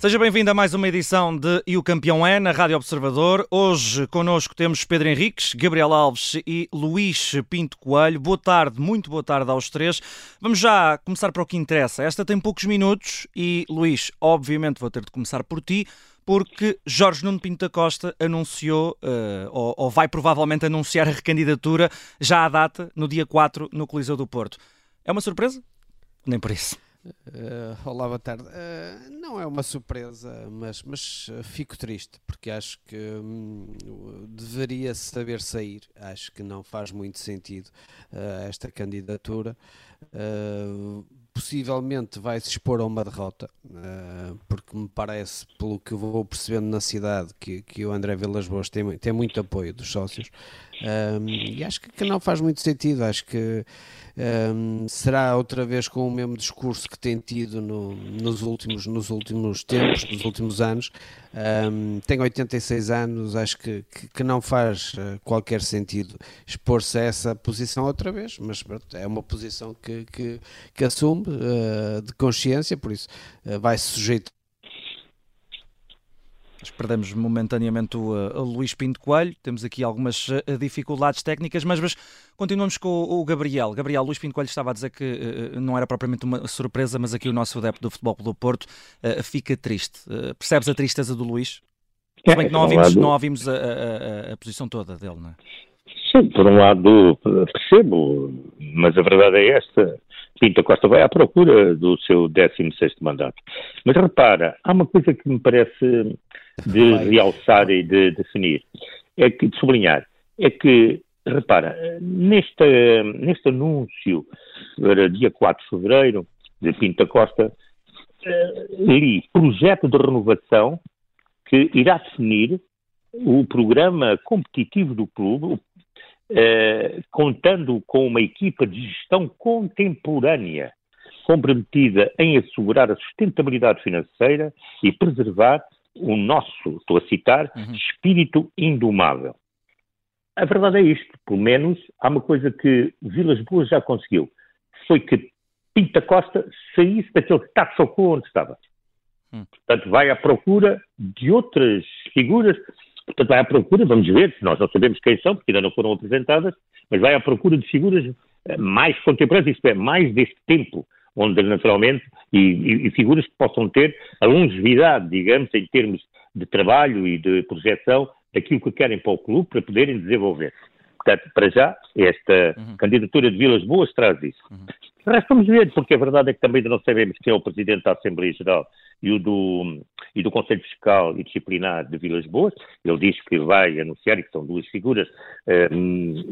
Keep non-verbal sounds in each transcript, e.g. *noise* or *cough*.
Seja bem-vindo a mais uma edição de E o Campeão é na Rádio Observador. Hoje connosco temos Pedro Henriques, Gabriel Alves e Luís Pinto Coelho. Boa tarde, muito boa tarde aos três. Vamos já começar para o que interessa. Esta tem poucos minutos e, Luís, obviamente vou ter de começar por ti, porque Jorge Nuno Pinto da Costa anunciou, uh, ou, ou vai provavelmente anunciar a recandidatura já à data, no dia 4, no Coliseu do Porto. É uma surpresa? Nem por isso. Uh, olá, boa tarde. Uh, não é uma surpresa, mas, mas fico triste porque acho que hum, deveria saber sair. Acho que não faz muito sentido uh, esta candidatura. possivelmente vai se expor a uma derrota, porque me parece, pelo que vou percebendo na cidade, que, que o André Vilas Boas tem, tem muito apoio dos sócios. E acho que, que não faz muito sentido. Acho que um, será outra vez com o mesmo discurso que tem tido no, nos, últimos, nos últimos tempos, nos últimos anos. Um, tem 86 anos, acho que, que, que não faz uh, qualquer sentido expor-se a essa posição outra vez, mas é uma posição que, que, que assume uh, de consciência, por isso uh, vai se sujeitar perdemos momentaneamente o, o, Luís Pinto Coelho, temos aqui algumas dificuldades técnicas, mas, mas continuamos com o, o, Gabriel. Gabriel, Luís Pinto Coelho estava a dizer que uh, não era propriamente uma surpresa, mas aqui o nosso adepto do Futebol do Porto uh, fica triste. Uh, percebes a tristeza do Luís? Bem que não ouvimos, não ouvimos a, a, a, posição toda dele, não é? Sim, por um lado percebo, mas a verdade é esta. Pinto Costa vai à procura do seu 16º mandato. Mas repara, há uma coisa que me parece de realçar e de definir, é que, de sublinhar, é que, repara, neste, neste anúncio para dia 4 de fevereiro de Pinto Costa, eh, li projeto de renovação que irá definir o programa competitivo do clube, eh, contando com uma equipa de gestão contemporânea, comprometida em assegurar a sustentabilidade financeira e preservar o nosso, estou a citar, uhum. espírito indomável. A verdade é isto, pelo menos há uma coisa que Vilas Boas já conseguiu, foi que Pinta Costa saísse daquele status quo onde estava. Hum. Portanto, vai à procura de outras figuras, portanto, vai à procura, vamos ver, nós não sabemos quem são, porque ainda não foram apresentadas, mas vai à procura de figuras eh, mais contemporâneas, isto é, mais deste tempo, onde naturalmente, e, e, e figuras que possam ter a longevidade, digamos, em termos de trabalho e de projeção daquilo que querem para o clube para poderem desenvolver. Portanto, para já, esta uhum. candidatura de Vilas Boas traz isso. Uhum. resto, vamos ver, porque a verdade é que também não sabemos quem é o Presidente da Assembleia Geral e o do, e do Conselho Fiscal e Disciplinar de Vilas Boas. Ele diz que vai anunciar, e que são duas figuras eh,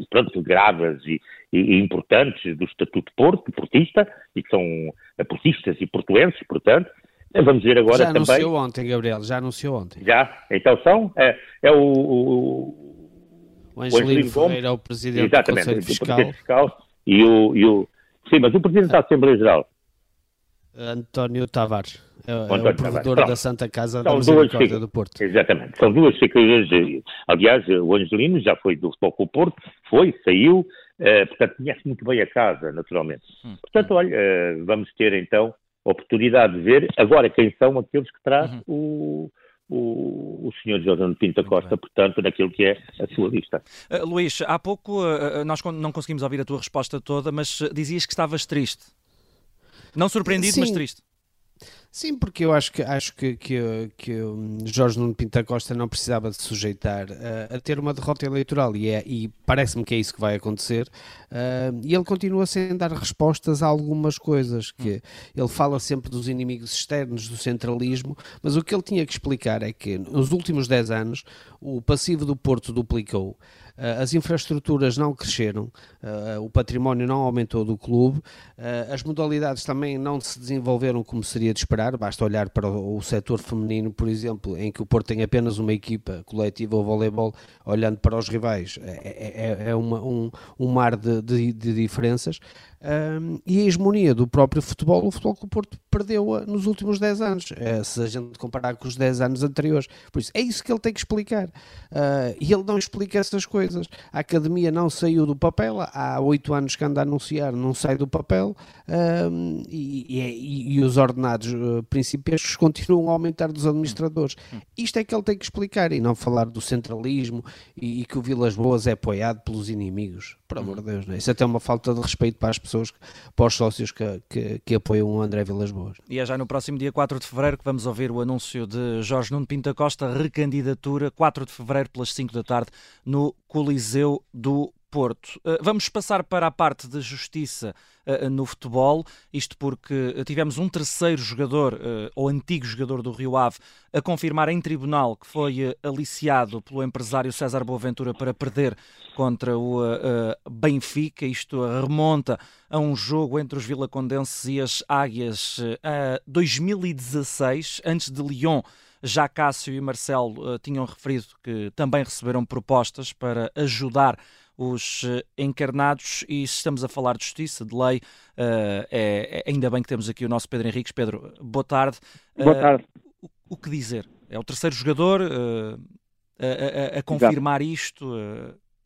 pronto, graves e, e, importantes do Estatuto Porto, portista, e que são portistas e portuenses, portanto. Eh, vamos ver agora já também. Já anunciou ontem, Gabriel, já anunciou ontem. Já, então são, é, é o, o o Angelino Ferreira é o presidente Exatamente, do Conselho Fiscal. Fiscal e, o, e o, sim, mas o presidente da Assembleia Geral. António Tavares. É, é o provedor da Santa Casa São da Misericórdia do Porto. Exatamente. São duas figuras. Aliás, o Angelino já foi do Futebol Porto, foi, saiu, uh, portanto conhece muito bem a casa, naturalmente. Hum. Portanto, olha, uh, vamos ter então a oportunidade de ver agora quem são aqueles que traz uhum. o o, o senhor José Pinto Costa, portanto, naquilo que é a sua lista. Uh, Luís, há pouco uh, nós não conseguimos ouvir a tua resposta toda, mas dizias que estavas triste. Não surpreendido, Sim. mas triste. Sim, porque eu acho que, acho que, que, que Jorge Nuno Pinta Costa não precisava de sujeitar uh, a ter uma derrota eleitoral e, é, e parece-me que é isso que vai acontecer. Uh, e ele continua sem dar respostas a algumas coisas. que hum. Ele fala sempre dos inimigos externos, do centralismo, mas o que ele tinha que explicar é que nos últimos 10 anos o passivo do Porto duplicou. Eh, as infraestruturas não cresceram, eh, o património não aumentou do clube, eh, as modalidades também não se desenvolveram como seria de esperar, basta olhar para o setor feminino, por exemplo, em que o Porto tem apenas uma equipa coletiva ou voleibol, olhando para os rivais, é, é, é uma, um, um mar de, de, de diferenças. Um, e a hegemonia do próprio futebol, o futebol que o Porto perdeu nos últimos 10 anos, se a gente comparar com os 10 anos anteriores. Por isso, é isso que ele tem que explicar. Uh, e ele não explica essas coisas coisas. A academia não saiu do papel, há oito anos que anda a anunciar, não sai do papel, um, e, e, e, os ordenados uh, principescos *laughs* continuam a aumentar dos administradores. Isto é que ele tem que explicar e não falar do centralismo e, e que o Vilas Boas é apoiado pelos inimigos. Por amor de Deus, não é? isso é até uma falta de respeito para as pessoas, para os sócios que, que, que apoiam o André Vilas Boas. E é já no próximo dia 4 de fevereiro que vamos ouvir o anúncio de Jorge Nuno Pinta Costa, recandidatura, 4 de fevereiro, pelas 5 da tarde, no Coliseu do Porto. Eh, vamos passar para a parte de justiça eh, no futebol, isto porque tivemos um terceiro jogador, eh, ou antigo jogador do Rio Ave, a confirmar em tribunal que foi aliciado pelo empresário César Boaventura para perder contra o Benfica. Isto remonta a um jogo entre os Vilacondenses e as Águias a 2016, antes de Lyon. Já Cássio e Marcelo uh, tinham referido que também receberam propostas para ajudar os eh, encarnados e se estamos a falar de justiça, de lei, uh, é, ainda bem que temos aqui o nosso Pedro Henriques. Pedro, boa tarde. Boa tarde. O, o, que dizer? É o terceiro jogador a, a, a, confirmar Exato. isto?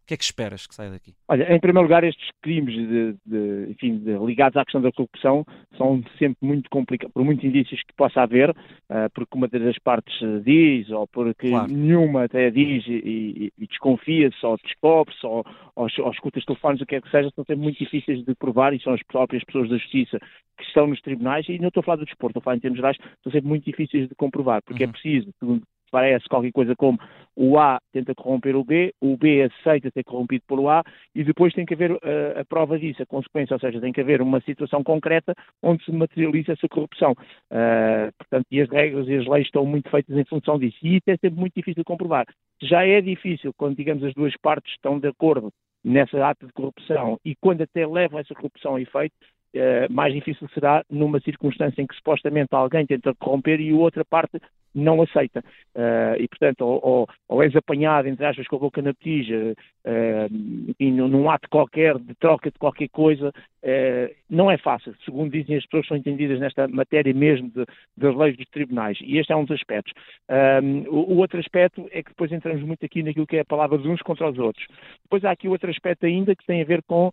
O que é que esperas que saia daqui? Olha, em primeiro lugar, estes crimes de, de, enfim, de, ligados à questão da corrupção são sempre muito complicados, por muitos indícios que possa haver, uh, porque uma das partes diz, ou porque claro. nenhuma até diz e, e, e desconfia-se, ou descobre-se, ou, ou, ou escuta os telefones, o que é que seja, são sempre muito difíceis de provar e são as próprias pessoas da justiça que estão nos tribunais, e não estou a falar do desporto, estou a falar em termos gerais, são sempre muito difíceis de comprovar, porque é uhum. é preciso, segundo parece qualquer coisa como o A tenta corromper o B, o B aceita ser corrompido pelo A e depois tem que haver uh, a prova disso, a consequência, ou seja, tem que haver uma situação concreta onde se materializa essa corrupção. Uh, portanto, e as regras e as leis estão muito feitas em função disso. E isso é sempre muito difícil de comprovar. Já é difícil quando, digamos, as duas partes estão de acordo nessa ata de corrupção e quando até levam essa corrupção a efeito, Uh, mais difícil será numa circunstância em que supostamente alguém tenta corromper e outra parte não aceita. Uh, e, portanto, ou, ou, ou, és apanhado, entre aspas, com a boca na petija, uh, num ato qualquer, de troca de qualquer coisa, uh, não é fácil. Segundo dizem as pessoas que são entendidas nesta matéria mesmo de, das leis dos tribunais. E este é um dos aspectos. o, o, outro aspecto é que depois entramos muito aqui naquilo que é a palavra de uns contra os outros. Depois há aqui outro aspecto ainda que tem a ver com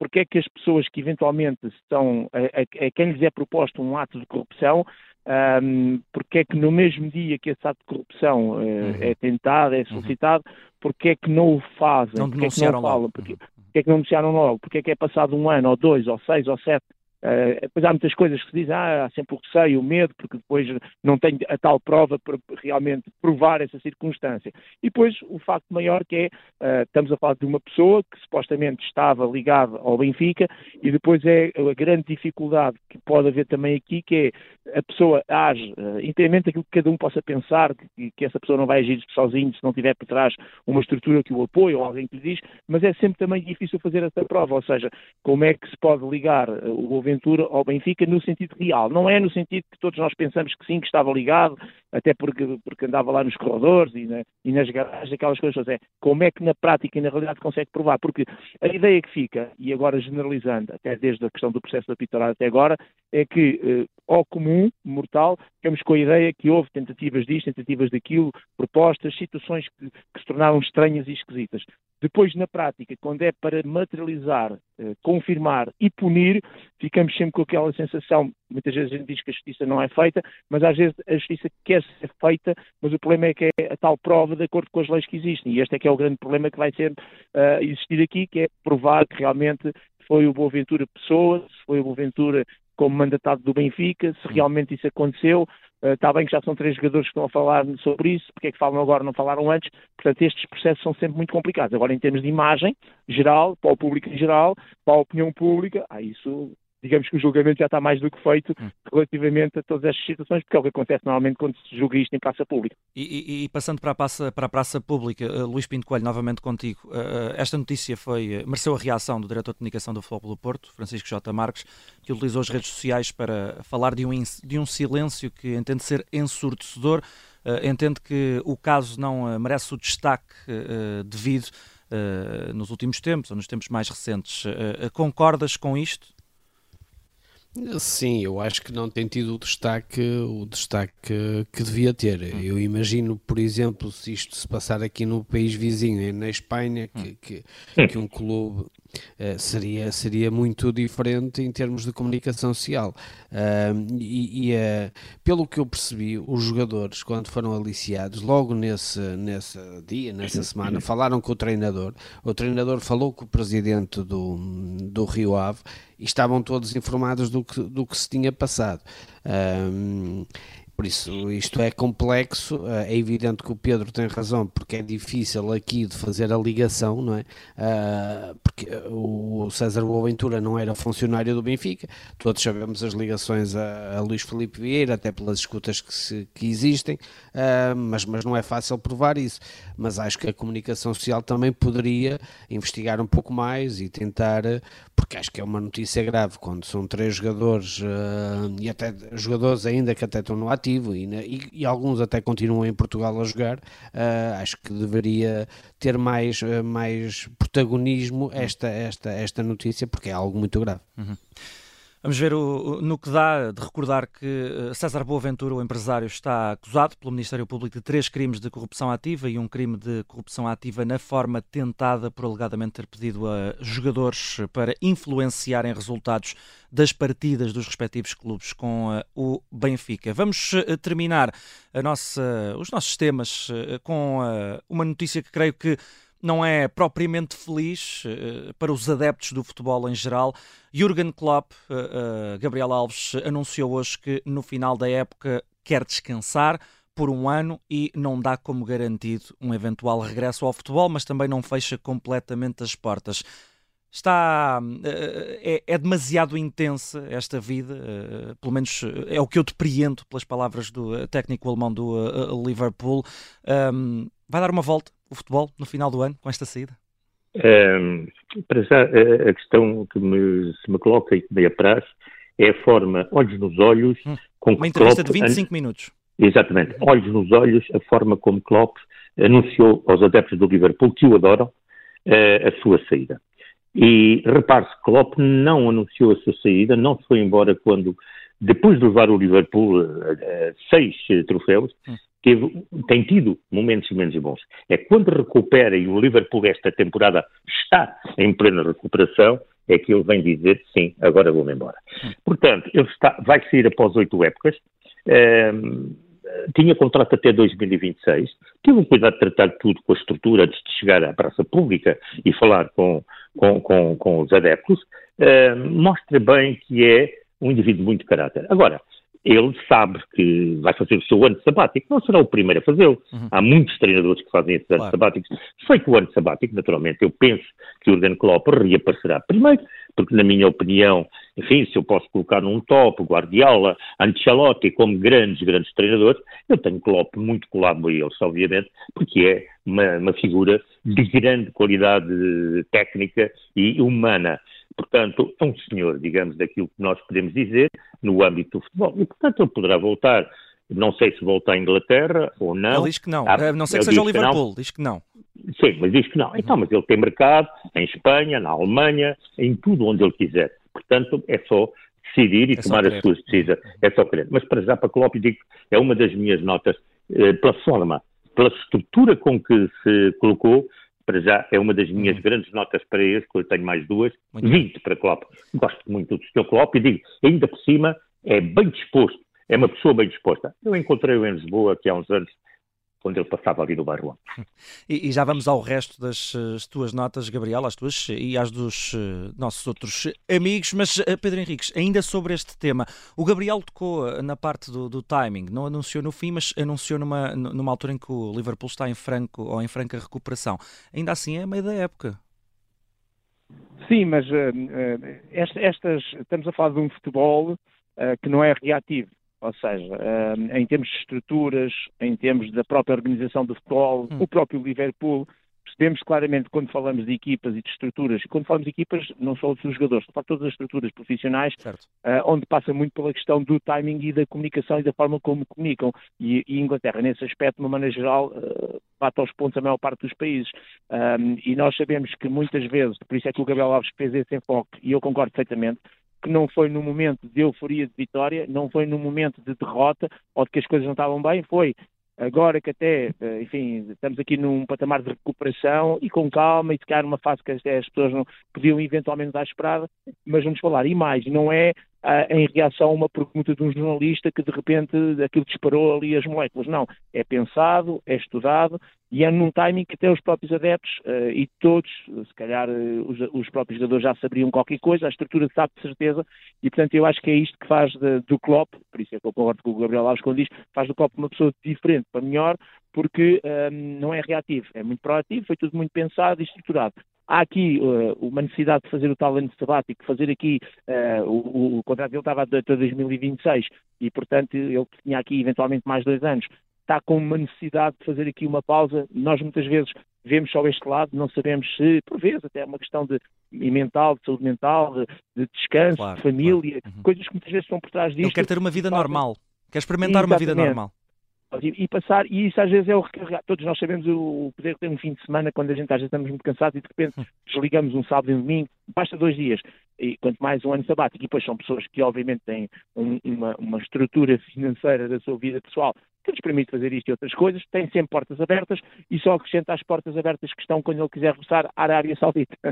porque é que as pessoas que eventualmente estão, a, a, a quem lhes é proposto um ato de corrupção, um, porque é que no mesmo dia que esse ato de corrupção uh, uhum. é tentado, é solicitado, uhum. porque é que não o fazem? Não denunciaram é que não falam? Porque, porque é que não denunciaram logo? Porque é que é passado um ano, ou dois, ou seis, ou sete, Uh, depois há muitas coisas que se dizem, ah, há sempre o receio, o medo, porque depois não tem a tal prova para realmente provar essa circunstância. E depois o facto maior que é, uh, estamos a falar de uma pessoa que supostamente estava ligada ao Benfica e depois é a grande dificuldade que pode haver também aqui, que é a pessoa age uh, inteiramente aquilo que cada um possa pensar, que, que, essa pessoa não vai agir sozinho se não tiver por trás uma estrutura que o apoia ou alguém que lhe diz, mas é sempre também difícil fazer essa prova, ou seja, como é que se pode ligar o governo Ventura ao Benfica no sentido real. Não é no sentido que todos nós pensamos que sim, que estava ligado, até porque, porque andava lá nos corredores e, na, e nas garagens, aquelas coisas. É como é que na prática e na realidade consegue provar? Porque a ideia que fica, e agora generalizando, até desde a questão do processo da Pitorada até agora, é que eh, ao comum, mortal, ficamos com a ideia que houve tentativas disto, tentativas daquilo, propostas, situações que, que se tornaram estranhas e esquisitas. Depois, na prática, quando é para materializar, eh, confirmar e punir, ficamos sempre com aquela sensação, muitas vezes a gente diz que a justiça não é feita, mas às vezes a justiça quer ser feita, mas o problema é que é a tal prova de acordo com as leis que existem. E este é que é o grande problema que vai ser uh, existir aqui, que é provar que realmente foi o Boaventura Pessoa, se foi o Boaventura como mandatado do Benfica, se realmente isso aconteceu. Está bem que já são três jogadores que estão a falar sobre isso, porque é que falam agora, não falaram antes. Portanto, estes processos são sempre muito complicados. Agora, em termos de imagem geral, para o público em geral, para a opinião pública, ah, isso digamos que o julgamento já está mais do que feito hum. relativamente a todas estas situações, porque é o que acontece normalmente quando se julga isto em praça pública. E, e, e passando para a praça, para a praça pública, uh, Luís Pinto Coelho, novamente contigo, uh, esta notícia foi, uh, mereceu a reação do diretor de comunicação do Futebol do Porto, Francisco J. Marques, que utilizou as redes sociais para falar de um, de um silêncio que entende ser ensurdecedor, entende que o caso não merece o destaque devido nos últimos tempos, ou nos tempos mais recentes. concordas com isto? Sim, eu acho que não tem tido o destaque, o destaque que devia ter. Hum. Eu imagino, por exemplo, se isto se passar aqui no país vizinho, na Espanha, que, hum. que, que um clube seria, seria muito diferente em termos de comunicação social. E, e uh, pelo que eu percebi, os jogadores, quando foram aliciados, logo nesse, nesse dia, nessa semana, falaram com o treinador. O treinador falou com o presidente do, do Rio Ave e estavam todos informados do que, do que se tinha passado. Por isso, isto é complexo. Eh, é evidente que o Pedro tem razão, porque é difícil aqui de fazer a ligação, não é? Uh, porque o César Boaventura não era funcionário do Benfica, todos sabemos as ligações a, Luís Felipe Vieira, até pelas escutas que, se, que existem, uh, mas, mas não é fácil provar isso. Mas acho que a comunicação social também poderia investigar um pouco mais e tentar, porque acho que é uma notícia grave quando são três jogadores e até jogadores ainda que até estão no ativo ativo e, e, e, alguns até continuam em Portugal a jogar, uh, acho que deveria ter mais, uh, mais protagonismo esta, esta, esta notícia, porque é algo muito grave. Uhum. Vamos ver o, no que dá de recordar que eh, César Boaventura, o empresário, está acusado pelo Ministério Público de três crimes de corrupção ativa e um crime de corrupção ativa na forma tentada por alegadamente ter pedido a jogadores para influenciarem resultados das partidas dos respectivos clubes com uh, o Benfica. Vamos uh, terminar nossa, os nossos temas uh, com uma notícia que creio que não é propriamente feliz uh, para os adeptos do futebol em geral. Jurgen Klopp, uh, Gabriel Alves, anunciou hoje que no final da época quer descansar por um ano e não dá como garantido um eventual regresso ao futebol, mas também não fecha completamente as portas. Está é, é demasiado intensa esta vida, pelo menos é o que eu depreendo pelas palavras do técnico alemão do Liverpool. Vai dar uma volta o futebol no final do ano com esta saída? Um, para já, a questão que me, se me coloca e que me apraz é a forma, olhos nos olhos, hum, com Uma entrevista Klopp, de 25 minutos. Exatamente, olhos nos olhos, a forma como Klopp anunciou aos adeptos do Liverpool que o adoram uh, a sua saída. E repare-se, Klopp não anunciou a sua saída, não se foi embora quando, depois de levar o Liverpool a, a seis troféus, hum teve, tem tido momentos menos bons. É quando recupera, e o Liverpool esta temporada está em plena recuperação, é que ele vem dizer, sim, agora vou-me embora. Portanto, ele está, vai sair após oito épocas, um, ehm, tinha contrato até 2026, teve um cuidado de tratar tudo com a estrutura antes de chegar à praça pública e falar com, com, com, com os adeptos, ehm, mostra bem que é um indivíduo muito caráter. Agora, ele sabe que vai fazer o seu ano sabático, não será o primeiro a fazê-lo. Uhum. Há muitos treinadores que fazem esses anos claro. sabáticos. Feito o ano sabático, naturalmente, eu penso que o Jurgen Klopp reaparecerá primeiro, porque na minha opinião, enfim, se eu posso colocar num top Guardiola, Ancelotti como grandes, grandes treinadores, eu tenho Klopp muito colado a eles, obviamente, porque é uma, uma figura de grande qualidade técnica e humana. Portanto, é um senhor, digamos, daquilo que nós podemos dizer no âmbito do futebol. E, portanto, ele poderá voltar. Não sei se volta à Inglaterra ou não. Ele diz que não. Ah, não sei que seja o Liverpool, diz que não. Sim, mas diz que não. Então, mas ele tem mercado em Espanha, na Alemanha, em tudo onde ele quiser. Portanto, é só decidir e é tomar as suas decisões. É só querer. Mas para já, para Klopp, digo é uma das minhas notas eh, pela forma, pela estrutura com que se colocou para já é uma das minhas uhum. grandes notas para este, que eu tenho mais duas, muito 20 bem. para Klopp. Gosto muito do Sr. Klopp e digo, ainda por cima, é bem disposto, é uma pessoa bem disposta. Eu encontrei-o em Lisboa aqui há uns anos, quando ele passava ali no bairro. E, e, já vamos ao resto das tuas notas, Gabriel, às tuas e às dos uh, nossos outros amigos. Mas, uh, Pedro Henriques, ainda sobre este tema, o Gabriel tocou uh, na parte do, do, timing, não anunciou no fim, mas anunciou numa, numa altura em que o Liverpool está em franco ou em franca recuperação. Ainda assim é meio da época. Sim, mas estas, estamos a falar de um futebol que não é reativo ou seja, um, em termos de estruturas, em termos da própria organização do futebol, hum. o próprio Liverpool, percebemos claramente quando falamos de equipas e de estruturas, e quando falamos de equipas, não só dos jogadores, são todas as estruturas profissionais, uh, onde passa muito pela questão do timing e da comunicação e da forma como comunicam. E, e Inglaterra, nesse aspecto, de uma maneira geral, uh, bate aos pontos a maior parte dos países. Um, e nós sabemos que muitas vezes, por isso é que o Gabriel Alves fez esse enfoque, e eu concordo perfeitamente, que não foi no momento de euforia de vitória, não foi no momento de derrota ou de que as coisas não estavam bem, foi agora que até, eh, enfim, estamos aqui num patamar de recuperação e com calma e ficar numa fase que as pessoas não podiam eventualmente dar esperada, mas vamos falar. E mais, não é em reação a uma pergunta de um jornalista que de repente aquilo disparou ali as moléculas. Não, é pensado, é estudado e é num timing que até os próprios adeptos uh, e todos, se calhar uh, os, os, próprios jogadores já saberiam qualquer coisa, a estrutura sabe de certeza e portanto eu acho que é isto que faz de, do Klopp, por isso é que eu concordo com o Gabriel Alves quando diz, faz do Klopp uma pessoa diferente para melhor, porque um, não é reativo, é muito proativo, foi tudo muito pensado e estruturado. Há aqui uh, uma necessidade de fazer o tal ano sabático, fazer aqui, uh, o, o, contrato dele estava até 2026 e, portanto, ele tinha aqui eventualmente mais dois anos. Está com uma necessidade de fazer aqui uma pausa. Nós muitas vezes vemos só este lado, não sabemos se, por vezes, até é uma questão de mental, de saúde mental, de, de descanso, claro, de família, claro. uhum. coisas que muitas vezes estão por trás disto. Ele quer ter uma vida normal, quer experimentar Exatamente. uma vida normal e, passar, e isso às vezes é o recarregar. Todos nós sabemos o poder ter um fim de semana quando a gente às vezes estamos muito cansados e de repente hum. desligamos um sábado e um domingo, basta dois dias, e quanto mais um ano sabático. E depois são pessoas que obviamente têm um, uma, uma estrutura financeira da sua vida pessoal que lhes permite fazer isto e outras coisas, tem sempre portas abertas e só acrescenta as portas abertas que estão quando ele quiser regressar à Arábia Saudita. *laughs*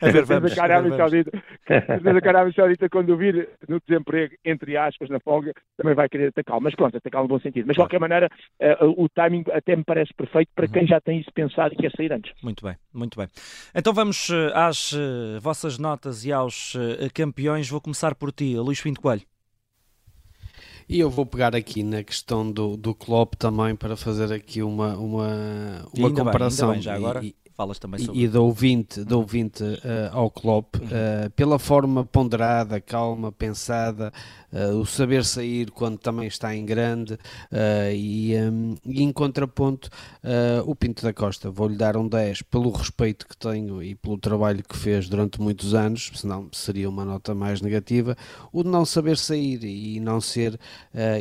a ver, vamos, a Arábia Saudita, a Arábia Saudita, quando vir no desemprego, entre aspas, na folga, também vai querer atacá-lo. Mas pronto, atacá-lo no bom sentido. Mas de qualquer maneira, uh, o timing até me parece perfeito para quem uhum. já tem isso pensado e quer sair antes. Muito bem, muito bem. Então vamos uh, às uh, vossas notas e aos campeões. Vou começar por ti, Luís Pinto Coelho. E eu vou pegar aqui na questão do, do Klopp também para fazer aqui uma, uma, uma comparação. Bem, bem, já agora. E, falas também sobre. E do ouvinte, do ouvinte uh, ao Klopp, uh, pela forma ponderada, calma, pensada, uh, o saber sair quando também está em grande e, um, e, em contraponto o Pinto da Costa. Vou-lhe dar um 10 pelo respeito que tenho e pelo trabalho que fez durante muitos anos, senão seria uma nota mais negativa. O de não saber sair e não ser,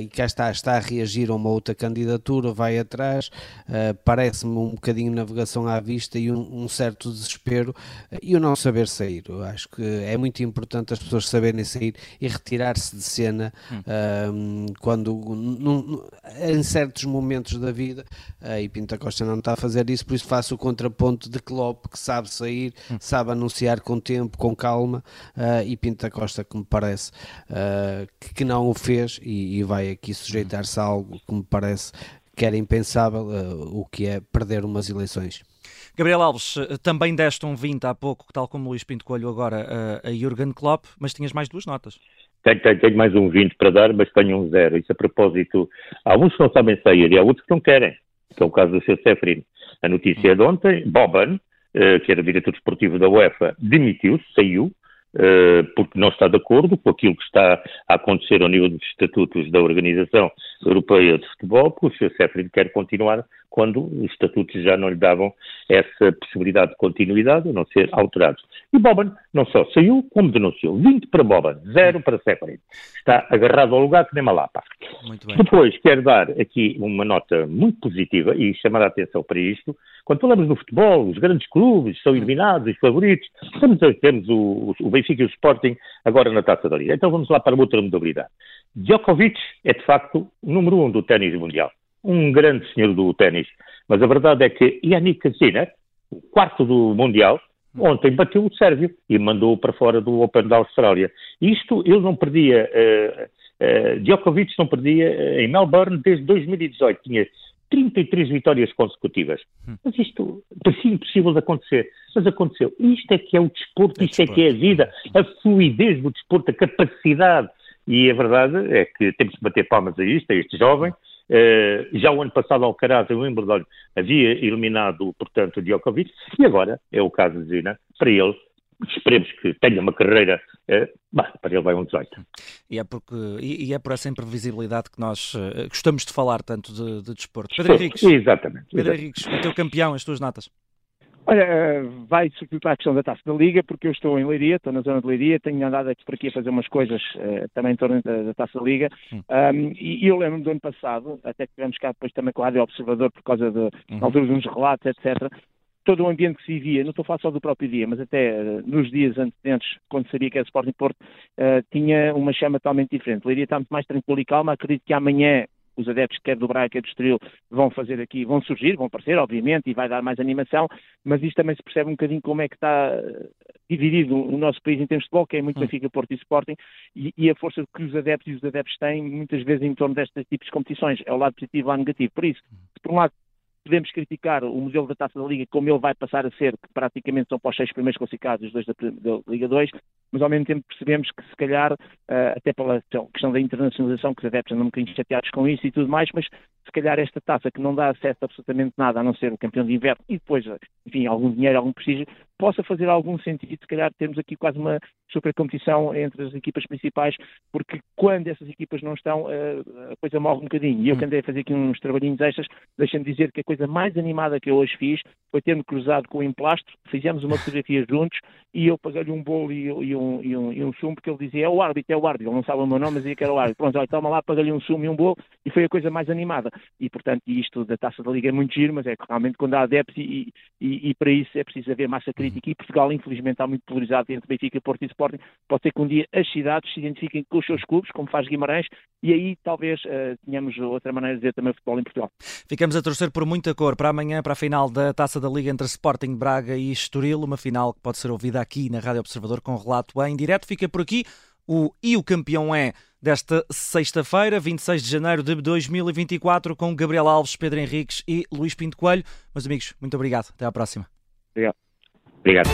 e cá está, está a reagir a uma outra candidatura, vai atrás, parece-me um bocadinho navegação à vista e um, um, certo desespero e o não saber sair. Eu acho que é muito importante as pessoas saberem sair e retirar-se de cena hum. um, quando num, em certos momentos da vida uh, e Pinta Costa não está a fazer isso, por isso faço o contraponto de Klopp que sabe sair, hum. sabe anunciar com tempo, com calma uh, e Pinta Costa que me parece uh, que, que, não o fez e, e vai aqui sujeitar-se a algo que me parece que era impensável, o que é perder umas eleições. Gabriel Alves, eh, também deste um 20 há pouco, tal como Luís Pinto Coelho agora, a, a Jurgen Klopp, mas tinhas mais duas notas. Tenho, tenho, tenho, mais um 20 para dar, mas tenho um zero. Isso a propósito, há uns que não sabem sair e há outros que não querem, que é o caso do Sr. Sefrin. A notícia de ontem, Boban, eh, que era diretor desportivo da UEFA, demitiu-se, saiu, eh, porque não está de acordo com aquilo que está a acontecer ao nível dos estatutos da Organização Europeia de Futebol, porque o Sr. Sefrin quer continuar quando os estatutos já não lhe davam essa possibilidade de continuidade, a não ser alterados. E Boban não só saiu, como denunciou. 20 para Boban, 0 para Seferin. Está agarrado ao lugar que nem Malapa. Depois, quero dar aqui uma nota muito positiva e chamar a atenção para isto. Quando falamos do futebol, os grandes clubes são eliminados, os favoritos, temos, temos o, o Benfica e o Sporting agora na Taça da Liga. Então vamos lá para outra modalidade. Djokovic é, de facto, o número um do ténis mundial um grande senhor do ténis. Mas a verdade é que Yannick Sinner, o quarto do Mundial, ontem bateu o Sérvio e mandou para fora do Open da Austrália. Isto ele não perdia, uh, uh, Djokovic não perdia uh, em Melbourne desde 2018, tinha 33 vitórias consecutivas. Hum. Mas isto parecia impossível de acontecer, mas aconteceu. Isto é que é o desporto, é isto é que é a vida, a fluidez do desporto, a capacidade. E a verdade é que temos que bater palmas a isto, a este jovem, já o ano passado, Alcaraz, em Wimbledon, havia eliminado, portanto, Djokovic, e agora é o caso de Zina, para ele, esperemos que tenha uma carreira, uh, bah, para ele vai um 18. E é, porque, e, e é por essa imprevisibilidade que nós uh, gostamos de falar tanto de, de desporto. Pedro Henriques, exatamente, Pedro Henriques, o teu campeão, as tuas notas. Olha, eh, vai sobretudo para a questão da taça da Liga, porque eu estou em Leiria, estou na zona de Leiria, tenho andado aqui por aqui a fazer umas coisas uh, também em torno da, da taça da Liga. Um, e, e, eu lembro-me do ano passado, até que tivemos cá depois também com a Rádio Observador por causa de, uhum. altura de uns relatos, etc. todo o ambiente que se vivia, não estou a falar só do próprio dia, mas até uh, nos dias antecedentes, quando sabia que era Sporting Porto, uh, tinha uma chama totalmente diferente. Leiria está muito mais tranquilo e calma. Acredito que amanhã os adeptos, quer do Braga, quer do Estoril, vão fazer aqui, vão surgir, vão aparecer, obviamente, e vai dar mais animação, mas isto também se percebe um bocadinho como é que está eh, dividido o nosso país em termos de futebol, que é muito hum. Benfica, Porto e Sporting, e, e, a força que os adeptos e os adeptos têm, muitas vezes, em torno destes tipos de competições. É o lado positivo e o lado negativo. Por isso, se por um lado podemos criticar o modelo da Taça da Liga como ele vai passar a ser, que praticamente são para os seis primeiros classificados, os dois da, da Liga 2, mas ao mesmo tempo percebemos que se calhar, uh, até pela questão da internacionalização, que os adeptos andam um bocadinho chateados com isso e tudo mais, mas se calhar esta taça que não dá acesso a absolutamente nada, a não ser o campeão de inverno e depois, enfim, algum dinheiro, algum prestígio, possa fazer algum sentido, se calhar termos aqui quase uma super competição entre as equipas principais, porque quando essas equipas não estão, eh, a coisa morre um bocadinho. E eu que andei a fazer aqui uns trabalhinhos extras, deixem-me dizer que a coisa mais animada que eu hoje fiz foi ter-me cruzado com o Emplastro, fizemos uma fotografia juntos e eu paguei-lhe um bolo e, e, um, e, um, e um sumo, porque ele dizia, é o árbitro, é o árbitro, ele não sabe o meu nome, mas dizia que era o árbitro. Pronto, olha, toma lá, paguei-lhe um sumo e um bolo, e foi a coisa mais animada. E, portanto, isto da Taça da Liga é muito giro, mas é que realmente quando há adeptos e, e, e para isso é preciso haver massa crítica, e Portugal, infelizmente, está muito polarizado entre Benfica, Porto e Sporting, pode ser que um dia as cidades se identifiquem com os seus clubes, como faz Guimarães, e aí talvez uh, tenhamos outra maneira de ver também futebol em Portugal. Ficamos a torcer por muita cor para amanhã, para a final da Taça da Liga entre Sporting Braga e Estoril, uma final que pode ser ouvida aqui na Rádio Observador com relato em direto. Fica por aqui o E o Campeão é desta sexta-feira, 26 de janeiro de 2024, com Gabriel Alves, Pedro Henriques e Luís Pinto Coelho. Meus amigos, muito obrigado. Até à próxima. Obrigado. Obrigado.